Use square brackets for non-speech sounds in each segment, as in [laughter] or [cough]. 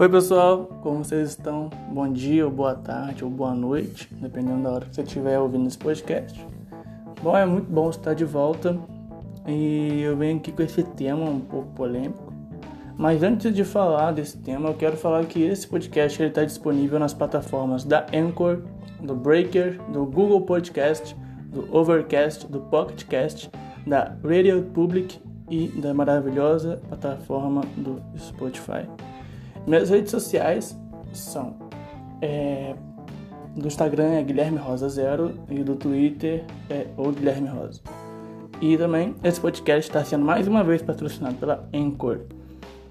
Oi pessoal, como vocês estão? Bom dia, ou boa tarde, ou boa noite, dependendo da hora que você estiver ouvindo esse podcast. Bom, é muito bom estar de volta e eu venho aqui com esse tema um pouco polêmico. Mas antes de falar desse tema, eu quero falar que esse podcast está disponível nas plataformas da Anchor, do Breaker, do Google Podcast, do Overcast, do Pocketcast, da Radio Public e da maravilhosa plataforma do Spotify. Minhas redes sociais são é, do Instagram é Guilherme Rosa Zero e do Twitter é o Guilherme Rosa. E também esse podcast está sendo mais uma vez patrocinado pela Anchor.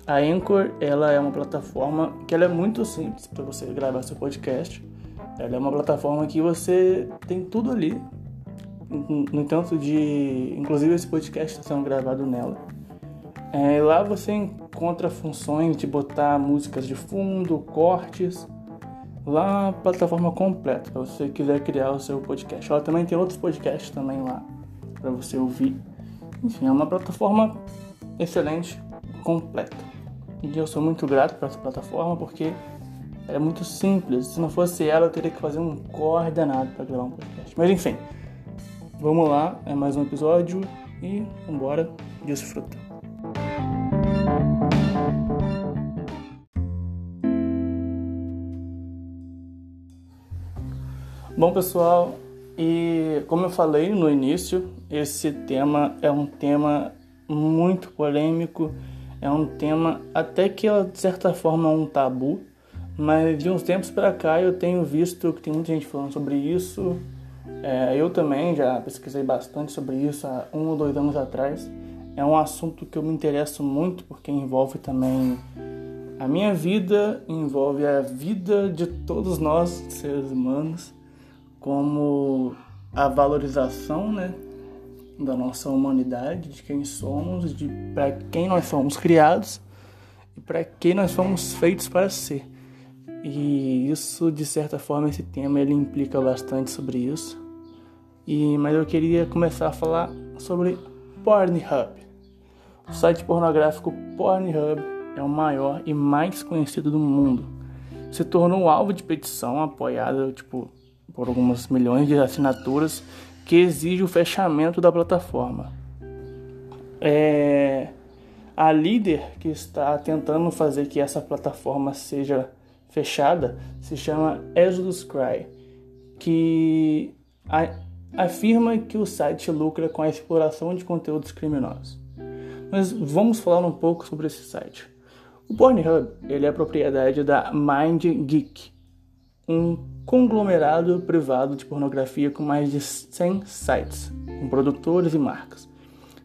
A Anchor ela é uma plataforma que ela é muito simples para você gravar seu podcast. Ela é uma plataforma que você tem tudo ali no entanto de, inclusive esse podcast está sendo gravado nela. É, lá você encontra funções de botar músicas de fundo, cortes, lá plataforma completa se você quiser criar o seu podcast. Ela também tem outros podcasts também lá para você ouvir. Enfim, é uma plataforma excelente, completa. E eu sou muito grato por essa plataforma porque é muito simples. Se não fosse ela, eu teria que fazer um corre danado para gravar um podcast. Mas enfim, Vamos lá, é mais um episódio e vambora, desfruta. Bom, pessoal, e como eu falei no início, esse tema é um tema muito polêmico, é um tema até que de certa forma um tabu, mas de uns tempos para cá eu tenho visto que tem muita gente falando sobre isso, é, eu também já pesquisei bastante sobre isso há um ou dois anos atrás. É um assunto que eu me interesso muito porque envolve também a minha vida, envolve a vida de todos nós, seres humanos, como a valorização né, da nossa humanidade, de quem somos, de para quem nós fomos criados e para quem nós fomos feitos para ser. E isso, de certa forma, esse tema ele implica bastante sobre isso. E, mas eu queria começar a falar sobre Pornhub. O site pornográfico Pornhub é o maior e mais conhecido do mundo. Se tornou alvo de petição apoiada tipo, por algumas milhões de assinaturas que exige o fechamento da plataforma. É, a líder que está tentando fazer que essa plataforma seja fechada se chama Exodus Cry, que afirma que o site lucra com a exploração de conteúdos criminosos. Mas vamos falar um pouco sobre esse site. O Pornhub ele é propriedade da MindGeek, um conglomerado privado de pornografia com mais de 100 sites, com produtores e marcas.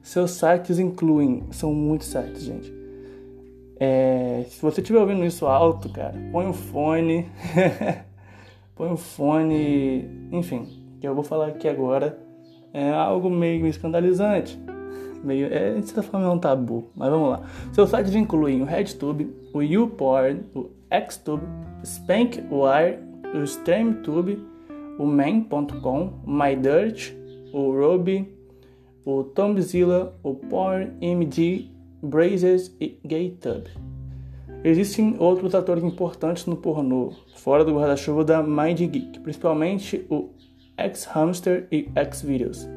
Seus sites incluem, são muitos sites, gente. É, se você estiver ouvindo isso alto, cara, põe um fone, [laughs] põe um fone, enfim, que eu vou falar aqui agora é algo meio escandalizante. [laughs] Meio, é, de certa forma é um tabu, mas vamos lá. Seus sites incluem o RedTube, o YouPorn, o Xtube, SpankWire, o StreamTube, o Man.com, o MyDirt, o Ruby, o Tomzilla, o PornMG, Brazers e GayTube. Existem outros atores importantes no pornô, fora do guarda-chuva da MindGeek, principalmente o X-Hamster e X-Videos.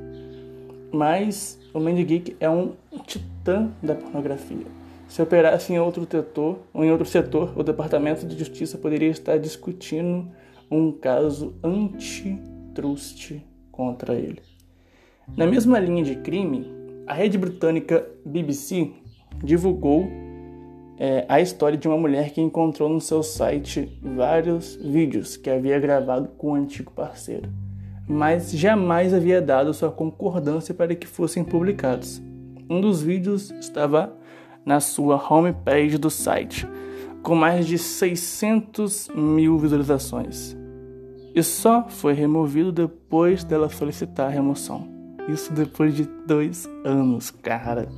Mas o Mandy Geek é um titã da pornografia. Se operasse em outro setor, ou em outro setor, o Departamento de Justiça poderia estar discutindo um caso antitrust contra ele. Na mesma linha de crime, a rede britânica BBC divulgou é, a história de uma mulher que encontrou no seu site vários vídeos que havia gravado com um antigo parceiro mas jamais havia dado sua concordância para que fossem publicados. Um dos vídeos estava na sua homepage do site, com mais de 600 mil visualizações. E só foi removido depois dela solicitar a remoção. Isso depois de dois anos, cara.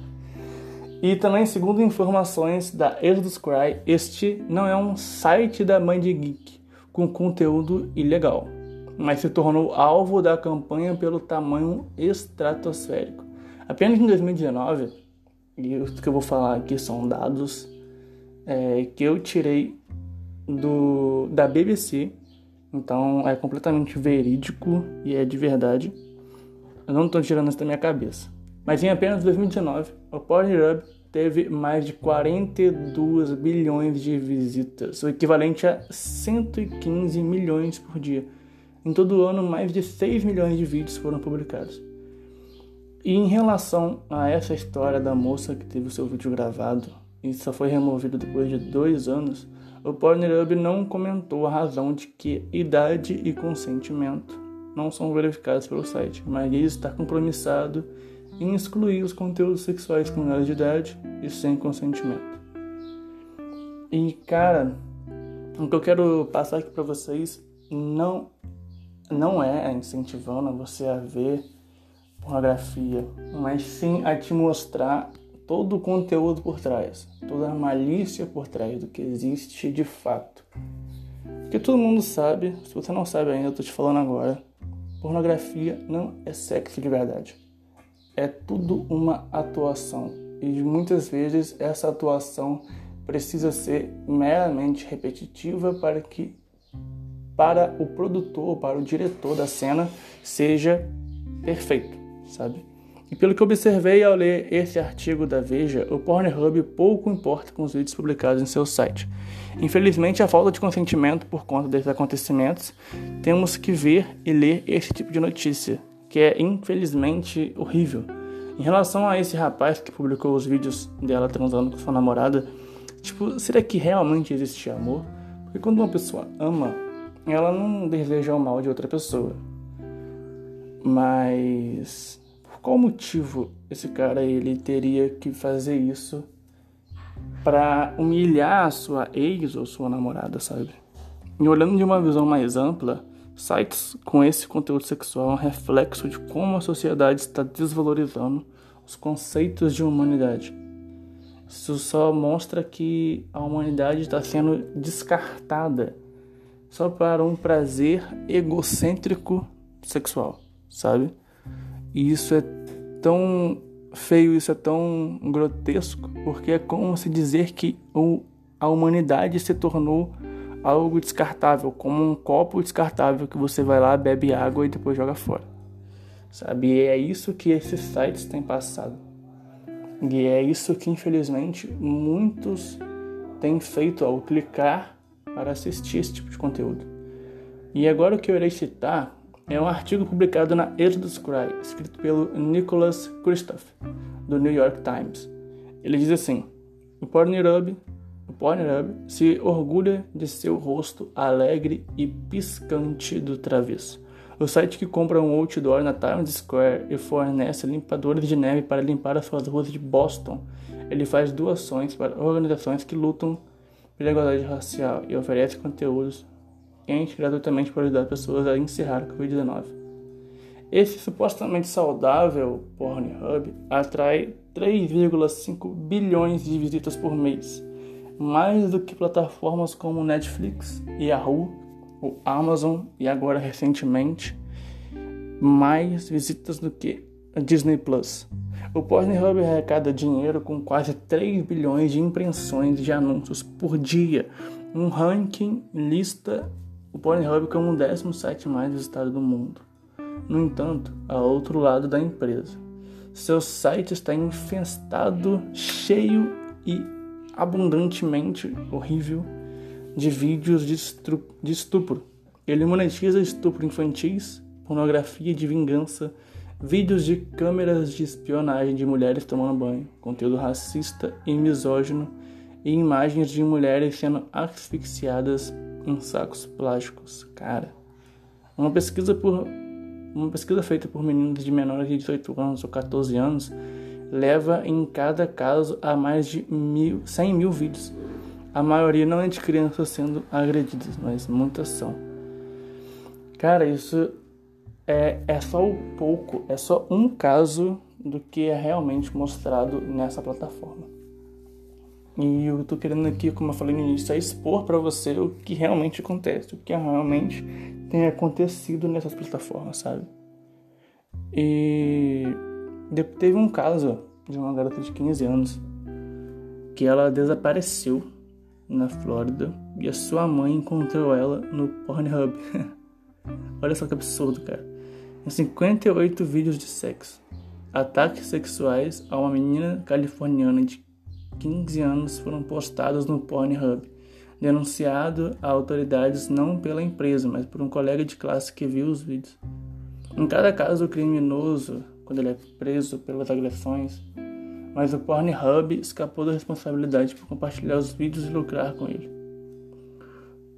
E também, segundo informações da Exodus Cry, este não é um site da Mind Geek com conteúdo ilegal mas se tornou alvo da campanha pelo tamanho estratosférico. Apenas em 2019, e o que eu vou falar aqui são dados é, que eu tirei do da BBC, então é completamente verídico e é de verdade. Eu não estou tirando isso da minha cabeça. Mas em apenas 2019, o Pornhub teve mais de 42 bilhões de visitas, o equivalente a 115 milhões por dia. Em todo ano, mais de 6 milhões de vídeos foram publicados. E em relação a essa história da moça que teve o seu vídeo gravado e só foi removido depois de dois anos, o Pornhub não comentou a razão de que idade e consentimento não são verificados pelo site, mas estar compromissado em excluir os conteúdos sexuais com menores de idade e sem consentimento. E cara, o que eu quero passar aqui para vocês não não é incentivando você a ver pornografia, mas sim a te mostrar todo o conteúdo por trás, toda a malícia por trás do que existe de fato. Porque todo mundo sabe, se você não sabe ainda, eu tô te falando agora, pornografia não é sexo de verdade. É tudo uma atuação. E muitas vezes essa atuação precisa ser meramente repetitiva para que para o produtor, para o diretor da cena seja perfeito, sabe? E pelo que observei ao ler esse artigo da Veja, o Pornhub pouco importa com os vídeos publicados em seu site. Infelizmente, a falta de consentimento por conta desses acontecimentos, temos que ver e ler esse tipo de notícia, que é infelizmente horrível. Em relação a esse rapaz que publicou os vídeos dela transando com sua namorada, tipo, será que realmente existe amor? Porque quando uma pessoa ama, ela não deseja o mal de outra pessoa. Mas qual motivo esse cara ele teria que fazer isso para humilhar a sua ex ou sua namorada, sabe? E olhando de uma visão mais ampla, sites com esse conteúdo sexual é um reflexo de como a sociedade está desvalorizando os conceitos de humanidade. Isso só mostra que a humanidade está sendo descartada só para um prazer egocêntrico sexual, sabe? E isso é tão feio, isso é tão grotesco, porque é como se dizer que a humanidade se tornou algo descartável, como um copo descartável que você vai lá, bebe água e depois joga fora. Sabe? E é isso que esses sites têm passado. E é isso que, infelizmente, muitos têm feito ao clicar para assistir esse tipo de conteúdo. E agora o que eu irei citar é um artigo publicado na Exodus Cry, escrito pelo Nicholas Christoph, do New York Times. Ele diz assim: o Pornhub, o Pornhub se orgulha de seu rosto alegre e piscante do travesso. O site que compra um outdoor na Times Square e fornece limpadores de neve para limpar as suas ruas de Boston. Ele faz doações para organizações que lutam pela igualdade racial e oferece conteúdos quente gratuitamente para ajudar pessoas a encerrar o Covid-19. Esse supostamente saudável Pornhub atrai 3,5 bilhões de visitas por mês, mais do que plataformas como Netflix, Yahoo, o Amazon e agora recentemente mais visitas do que a Disney Plus. O Pornhub arrecada dinheiro com quase 3 bilhões de impressões de anúncios por dia, um ranking lista o Pornhub como o 17 mais visitado do mundo. No entanto, há outro lado da empresa. Seu site está infestado, cheio e abundantemente horrível de vídeos de, de estupro. Ele monetiza estupro infantis, pornografia de vingança, vídeos de câmeras de espionagem de mulheres tomando banho, conteúdo racista e misógino e imagens de mulheres sendo asfixiadas em sacos plásticos. Cara, uma pesquisa por uma pesquisa feita por meninos de menores de 18 anos ou 14 anos leva em cada caso a mais de mil, 100 mil vídeos. A maioria não é de crianças sendo agredidas, mas muitas são. Cara, isso é, é só um pouco, é só um caso do que é realmente mostrado nessa plataforma. E eu tô querendo aqui, como eu falei no início, é expor para você o que realmente acontece, o que realmente tem acontecido nessas plataformas, sabe? E teve um caso de uma garota de 15 anos que ela desapareceu na Flórida, e a sua mãe encontrou ela no Pornhub. [laughs] Olha só que absurdo, cara. Em 58 vídeos de sexo. Ataques sexuais a uma menina californiana de 15 anos foram postados no Pornhub, denunciado a autoridades não pela empresa, mas por um colega de classe que viu os vídeos. Em cada caso, o criminoso, quando ele é preso pelas agressões, mas o Pornhub escapou da responsabilidade por compartilhar os vídeos e lucrar com ele.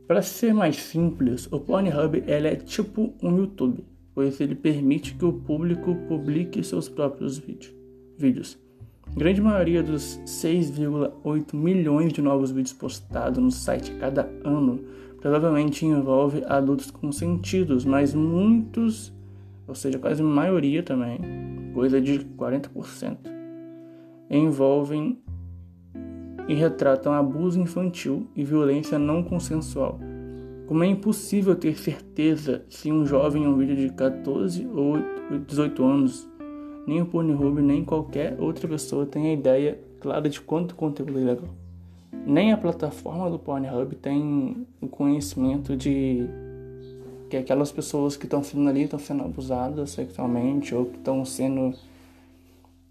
Para ser mais simples, o Pornhub é tipo um YouTube, pois ele permite que o público publique seus próprios vídeos. Grande maioria dos 6,8 milhões de novos vídeos postados no site cada ano provavelmente envolve adultos consentidos, mas muitos ou seja, quase a maioria também, coisa de 40%, envolvem e retratam abuso infantil e violência não consensual. Como é impossível ter certeza se um jovem em um vídeo de 14 ou 18 anos, nem o Pornhub nem qualquer outra pessoa tem a ideia clara de quanto conteúdo é ilegal. Nem a plataforma do Pornhub tem o conhecimento de que aquelas pessoas que estão sendo ali estão sendo abusadas sexualmente ou que estão sendo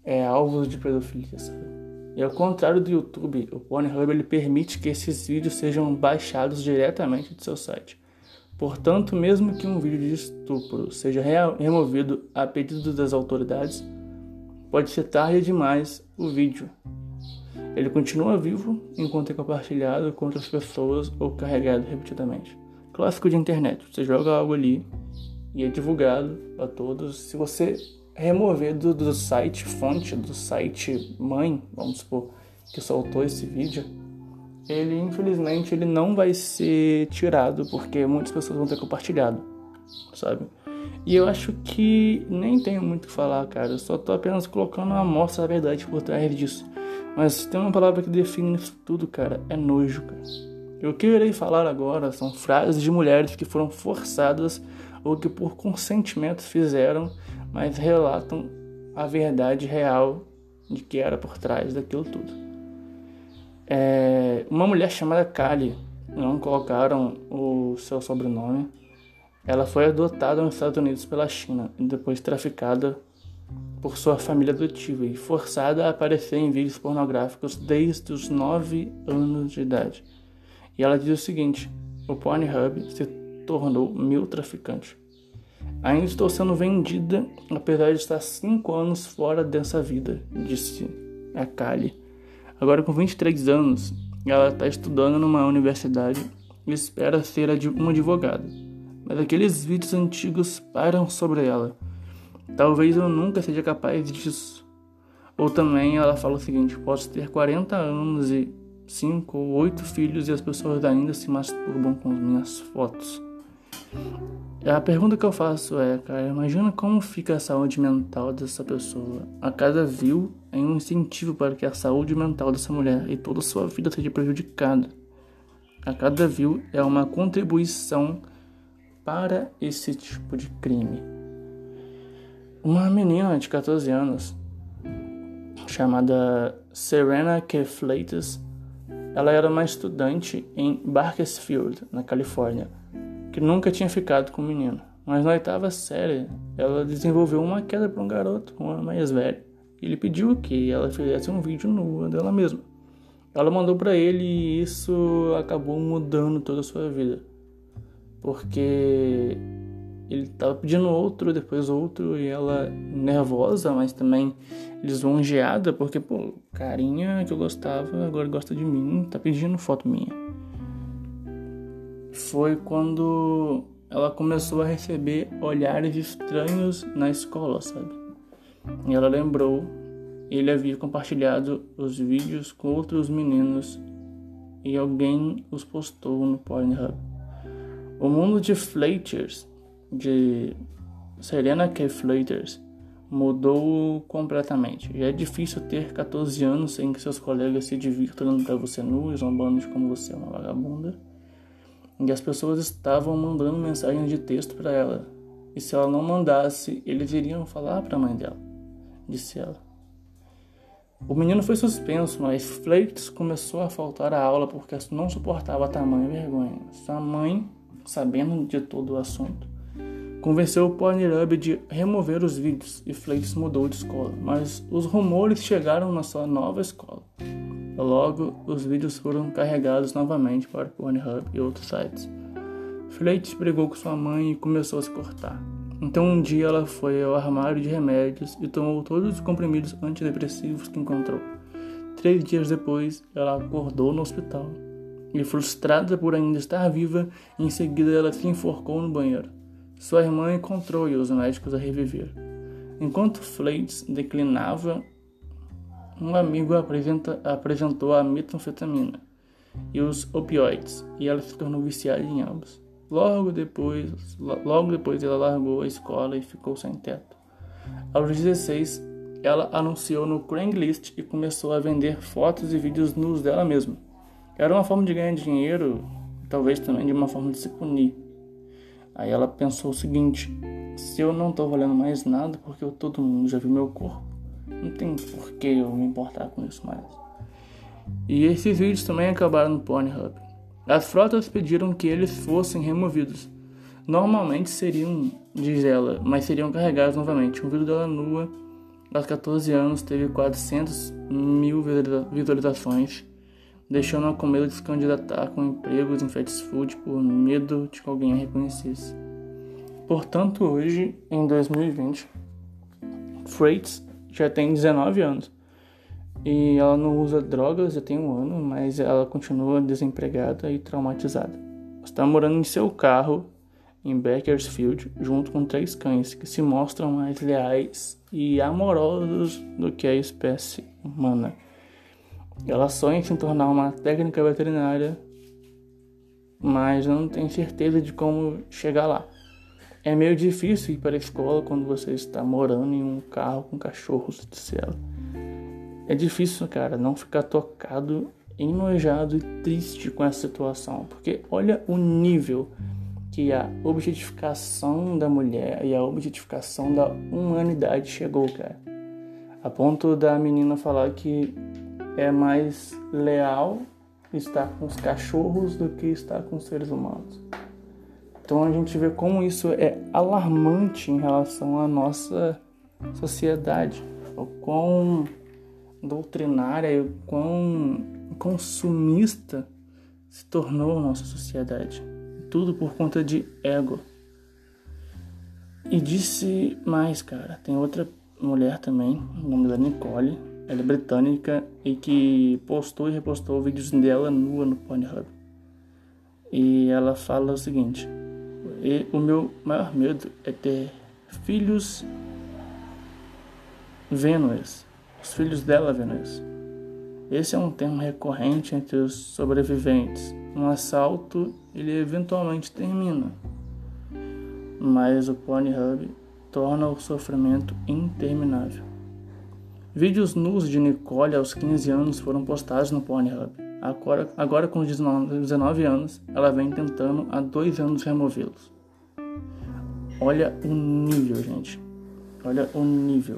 é, alvos de pedofilia, sabe? E ao contrário do YouTube, o Pornhub ele permite que esses vídeos sejam baixados diretamente do seu site. Portanto, mesmo que um vídeo de estupro seja removido a pedido das autoridades, pode ser tarde demais o vídeo. Ele continua vivo enquanto é compartilhado com outras pessoas ou carregado repetidamente clássico de internet. Você joga algo ali e é divulgado para todos. Se você remover do, do site fonte, do site mãe, vamos supor, que soltou esse vídeo, ele infelizmente ele não vai ser tirado porque muitas pessoas vão ter compartilhado, sabe? E eu acho que nem tenho muito o que falar, cara. Eu só tô apenas colocando uma amostra da verdade por trás disso. Mas tem uma palavra que define isso tudo, cara. É nojo, cara. O que eu irei falar agora são frases de mulheres que foram forçadas ou que por consentimento fizeram, mas relatam a verdade real de que era por trás daquilo tudo. É, uma mulher chamada Kali, não colocaram o seu sobrenome, ela foi adotada nos Estados Unidos pela China e depois traficada por sua família adotiva e forçada a aparecer em vídeos pornográficos desde os 9 anos de idade. E ela diz o seguinte: o Pornhub se tornou meu traficante. Ainda estou sendo vendida, apesar de estar cinco anos fora dessa vida, disse a Kali. Agora, com 23 anos, ela está estudando numa universidade e espera ser uma advogada. Mas aqueles vídeos antigos param sobre ela. Talvez eu nunca seja capaz disso. Ou também ela fala o seguinte: posso ter 40 anos e cinco ou oito filhos e as pessoas ainda se masturbam com minhas fotos. A pergunta que eu faço é, cara, imagina como fica a saúde mental dessa pessoa. A cada view é um incentivo para que a saúde mental dessa mulher e toda a sua vida seja prejudicada. A cada view é uma contribuição para esse tipo de crime. Uma menina de 14 anos chamada Serena K. Flatus ela era uma estudante em Bakersfield, na Califórnia, que nunca tinha ficado com um menino. Mas na oitava série, ela desenvolveu uma queda para um garoto, um ano mais velho. Ele pediu que ela fizesse um vídeo nua dela mesma. Ela mandou para ele e isso acabou mudando toda a sua vida. Porque ele tava pedindo outro, depois outro, e ela nervosa, mas também lisonjeada, porque, pô, carinha que eu gostava, agora gosta de mim, tá pedindo foto minha. Foi quando ela começou a receber olhares estranhos na escola, sabe? E ela lembrou, ele havia compartilhado os vídeos com outros meninos e alguém os postou no Pornhub. O mundo de Flaters de Serena K. Flaters mudou completamente. Já é difícil ter 14 anos sem que seus colegas se divirtam dando para você nu e zombando de como você é uma vagabunda. E as pessoas estavam mandando mensagens de texto para ela. E se ela não mandasse, eles iriam falar para a mãe dela, disse ela. O menino foi suspenso, mas Flakes começou a faltar à aula porque não suportava tamanha vergonha. Sua mãe, sabendo de todo o assunto, convenceu o Pornhub de remover os vídeos e Flakes mudou de escola, mas os rumores chegaram na sua nova escola. Logo, os vídeos foram carregados novamente para Pornhub e outros sites. Flakes brigou com sua mãe e começou a se cortar. Então um dia ela foi ao armário de remédios e tomou todos os comprimidos antidepressivos que encontrou. Três dias depois, ela acordou no hospital. E frustrada por ainda estar viva, em seguida ela se enforcou no banheiro. Sua irmã encontrou e os médicos a reviveram. Enquanto Flates declinava, um amigo apresentou a metanfetamina e os opioides, e ela se tornou viciada em ambos. Logo depois, logo depois ela largou a escola e ficou sem teto. Aos 16, ela anunciou no Craigslist e começou a vender fotos e vídeos nus dela mesma. Era uma forma de ganhar dinheiro, talvez também de uma forma de se punir. Aí ela pensou o seguinte: se eu não tô valendo mais nada porque todo mundo já viu meu corpo, não tem por que eu me importar com isso mais. E esses vídeos também acabaram no Pornhub. As frotas pediram que eles fossem removidos. Normalmente seriam, diz ela, mas seriam carregados novamente. Um vídeo dela nua, aos 14 anos, teve 400 mil visualizações, deixando-a com medo de se candidatar com empregos em fast food por medo de que alguém a reconhecesse. Portanto, hoje, em 2020, Freights já tem 19 anos e ela não usa drogas já tem um ano, mas ela continua desempregada e traumatizada. Está morando em seu carro em Bakersfield junto com três cães que se mostram mais leais e amorosos do que a espécie humana. Ela sonha em se tornar uma técnica veterinária, mas não tem certeza de como chegar lá. É meio difícil ir para a escola quando você está morando em um carro com cachorros, disse ela. É difícil, cara, não ficar tocado, enojado e triste com essa situação, porque olha o nível que a objetificação da mulher e a objetificação da humanidade chegou, cara. A ponto da menina falar que é mais leal estar com os cachorros do que estar com os seres humanos. Então a gente vê como isso é alarmante em relação à nossa sociedade, o quão doutrinária e o quão consumista se tornou a nossa sociedade. Tudo por conta de ego. E disse mais, cara. Tem outra mulher também, o nome dela Nicole. Ela é britânica e que postou e repostou vídeos dela nua no Pornhub. E ela fala o seguinte: O meu maior medo é ter filhos Vênus os filhos dela isso. Esse é um termo recorrente entre os sobreviventes. Um assalto, ele eventualmente termina, mas o Pornhub torna o sofrimento interminável. Vídeos nus de Nicole aos 15 anos foram postados no Pornhub. Agora, agora com 19 anos, ela vem tentando há dois anos removê-los. Olha o nível, gente. Olha o nível.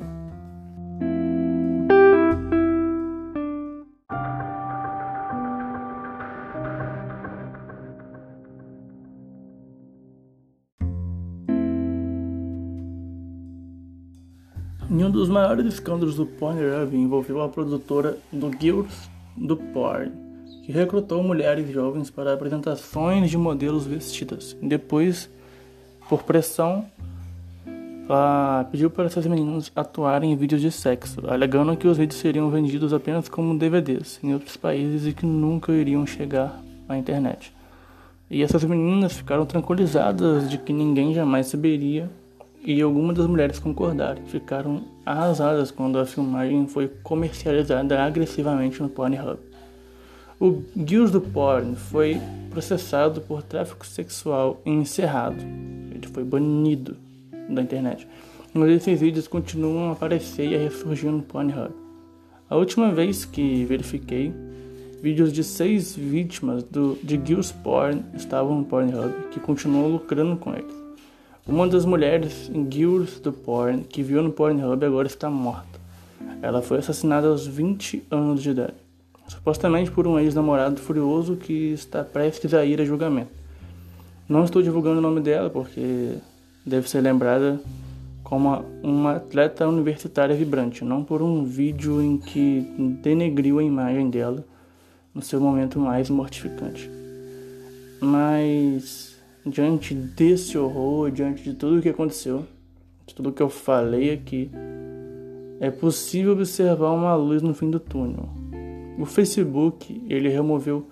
Em um dos maiores escândalos do Pornhub envolveu a produtora do Guilds do Porn, que recrutou mulheres jovens para apresentações de modelos vestidas. Depois, por pressão, pediu para essas meninas atuarem em vídeos de sexo, alegando que os vídeos seriam vendidos apenas como DVDs em outros países e que nunca iriam chegar à internet. E essas meninas ficaram tranquilizadas de que ninguém jamais saberia e algumas das mulheres concordaram. Ficaram arrasadas quando a filmagem foi comercializada agressivamente no Pornhub. O Guild do Porn foi processado por tráfico sexual e encerrado. Ele foi banido da internet. Mas esses vídeos continuam a aparecer e a ressurgir no Pornhub. A última vez que verifiquei, vídeos de seis vítimas do, de Gills Porn estavam no Pornhub, que continuam lucrando com eles. Uma das mulheres Guilds do Porn que viu no Pornhub agora está morta. Ela foi assassinada aos 20 anos de idade, supostamente por um ex-namorado furioso que está prestes a ir a julgamento. Não estou divulgando o nome dela porque deve ser lembrada como uma atleta universitária vibrante, não por um vídeo em que denegriu a imagem dela no seu momento mais mortificante. Mas diante desse horror, diante de tudo o que aconteceu, de tudo que eu falei aqui, é possível observar uma luz no fim do túnel. O Facebook ele removeu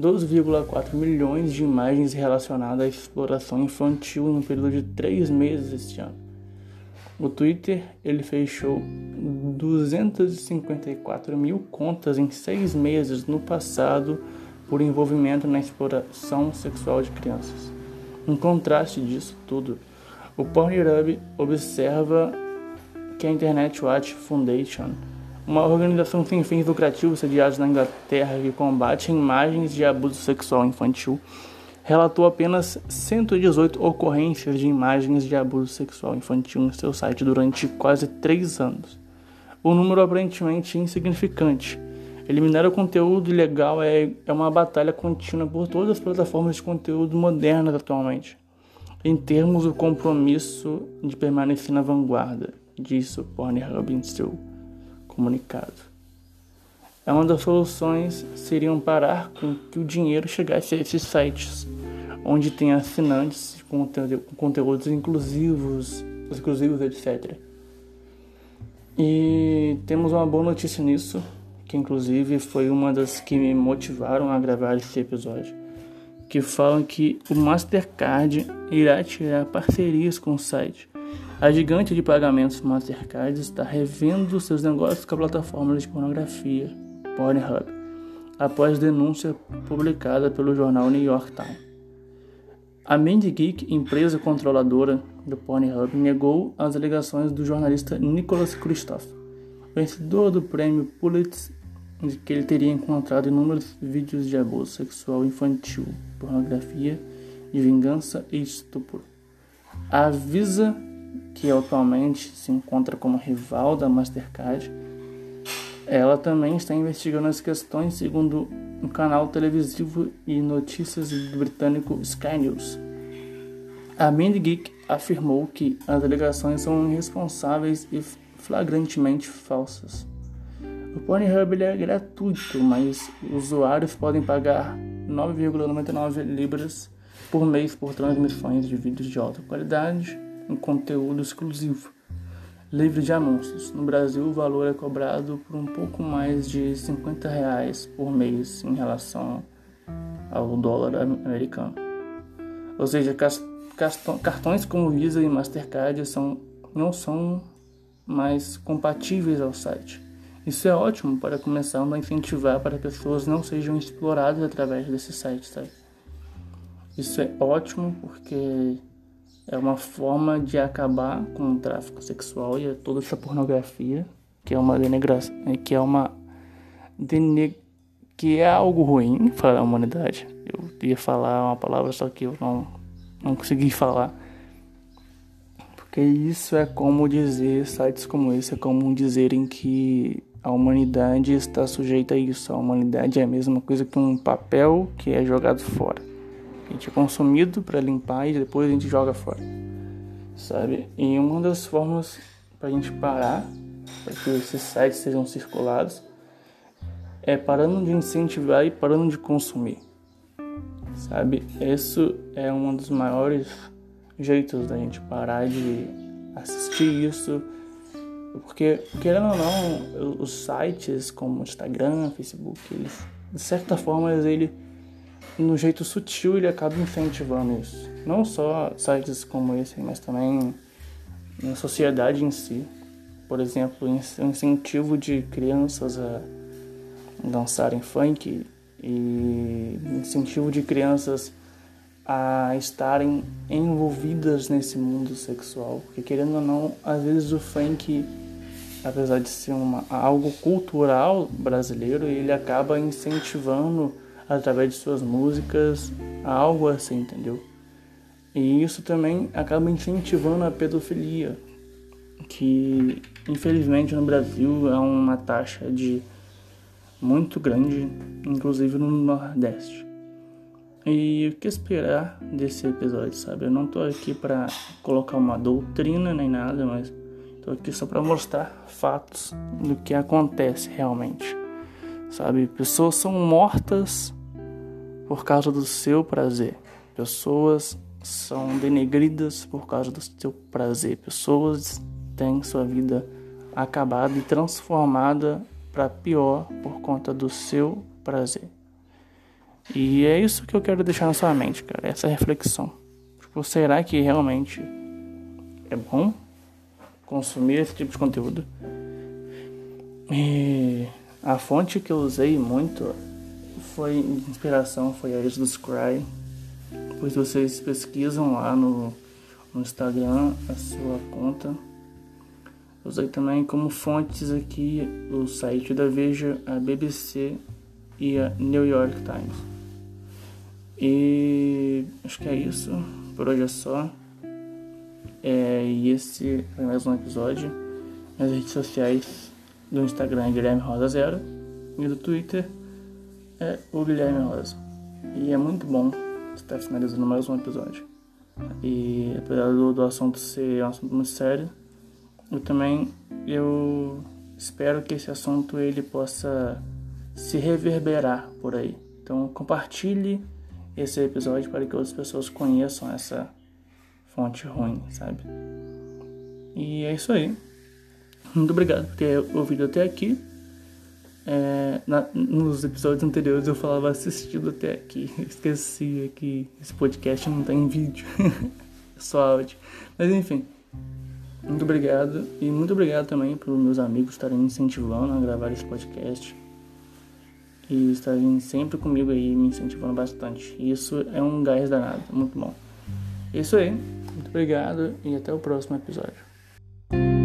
12,4 milhões de imagens relacionadas à exploração infantil no período de três meses este ano. O Twitter ele fechou 254 mil contas em seis meses no passado por envolvimento na exploração sexual de crianças. Em contraste disso tudo, o Pornhub observa que a Internet Watch Foundation, uma organização sem fins lucrativos sediada na Inglaterra que combate imagens de abuso sexual infantil, relatou apenas 118 ocorrências de imagens de abuso sexual infantil no seu site durante quase três anos. O número aparentemente insignificante. Eliminar o conteúdo ilegal é, é uma batalha contínua por todas as plataformas de conteúdo modernas atualmente, em termos do compromisso de permanecer na vanguarda, disse o Pornhub comunicado. É uma das soluções seriam parar com que o dinheiro chegasse a esses sites, onde tem assinantes com conteúdos inclusivos, exclusivos, etc. E temos uma boa notícia nisso, que inclusive foi uma das que me motivaram a gravar esse episódio, que falam que o Mastercard irá tirar parcerias com o site. A gigante de pagamentos Mastercard está revendo seus negócios com a plataforma de pornografia Pornhub, após denúncia publicada pelo jornal New York Times. A Mandy Geek, empresa controladora do Pornhub, negou as alegações do jornalista Nicholas Kristof, vencedor do prêmio Pulitzer, de que ele teria encontrado inúmeros vídeos de abuso sexual infantil, pornografia, de vingança e estupro. A Visa, que atualmente se encontra como rival da Mastercard, ela também está investigando as questões, segundo o canal televisivo e notícias britânico Sky News. A Mind Geek afirmou que as alegações são irresponsáveis e flagrantemente falsas. O Pornhub é gratuito, mas usuários podem pagar 9,99 libras por mês por transmissões de vídeos de alta qualidade em conteúdo exclusivo livre de anúncios. No Brasil, o valor é cobrado por um pouco mais de 50 reais por mês em relação ao dólar americano. Ou seja, cartões como Visa e Mastercard são, não são mais compatíveis ao site. Isso é ótimo para começar a incentivar para que pessoas não sejam exploradas através desse site, sabe? Isso é ótimo porque é uma forma de acabar com o tráfico sexual e toda essa pornografia, que é uma denegração, que é uma dene, que é algo ruim para a humanidade. Eu ia falar uma palavra só que eu não não consegui falar. Porque isso é como dizer, sites como esse é como dizerem que a humanidade está sujeita a isso. A humanidade é a mesma coisa que um papel que é jogado fora. A gente é consumido para limpar e depois a gente joga fora. Sabe? E uma das formas para a gente parar, para que esses sites sejam circulados, é parando de incentivar e parando de consumir. Sabe? Isso é um dos maiores jeitos da gente parar de assistir isso. Porque, querendo ou não, os sites como Instagram, Facebook, eles, de certa forma, eles no jeito sutil ele acaba incentivando isso. Não só sites como esse, mas também na sociedade em si. Por exemplo, o incentivo de crianças a dançarem funk e incentivo de crianças a estarem envolvidas nesse mundo sexual. Porque querendo ou não, às vezes o funk, apesar de ser uma, algo cultural brasileiro, ele acaba incentivando através de suas músicas, algo assim, entendeu? E isso também acaba incentivando a pedofilia, que infelizmente no Brasil é uma taxa de muito grande, inclusive no Nordeste. E o que esperar desse episódio, sabe? Eu não tô aqui para colocar uma doutrina nem nada, mas tô aqui só para mostrar fatos do que acontece realmente. Sabe? Pessoas são mortas por causa do seu prazer. Pessoas são denegridas por causa do seu prazer. Pessoas têm sua vida acabada e transformada para pior por conta do seu prazer. E é isso que eu quero deixar na sua mente, cara, essa reflexão. Tipo, será que realmente é bom consumir esse tipo de conteúdo? E a fonte que eu usei muito foi inspiração foi a Jesus Cry. Pois vocês pesquisam lá no, no Instagram a sua conta Usei também como fontes aqui o site da Veja, a BBC e a New York Times. E acho que é isso. Por hoje é só. É, e esse foi mais um episódio. Nas redes sociais do Instagram Guilherme Rosa Zero e do Twitter é o Guilherme Rosa. E é muito bom estar finalizando mais um episódio. E apesar do, do assunto ser um assunto muito sério, eu também eu espero que esse assunto ele possa se reverberar por aí. Então compartilhe esse episódio para que outras pessoas conheçam essa fonte ruim, sabe? E é isso aí. Muito obrigado por ter ouvido até aqui. É, na, nos episódios anteriores eu falava assistido até aqui. Esqueci que esse podcast não tem vídeo, [laughs] só áudio. Mas enfim. Muito obrigado e muito obrigado também por meus amigos estarem me incentivando a gravar esse podcast e estarem sempre comigo aí me incentivando bastante. Isso é um gás danado, muito bom. É isso aí, muito obrigado e até o próximo episódio.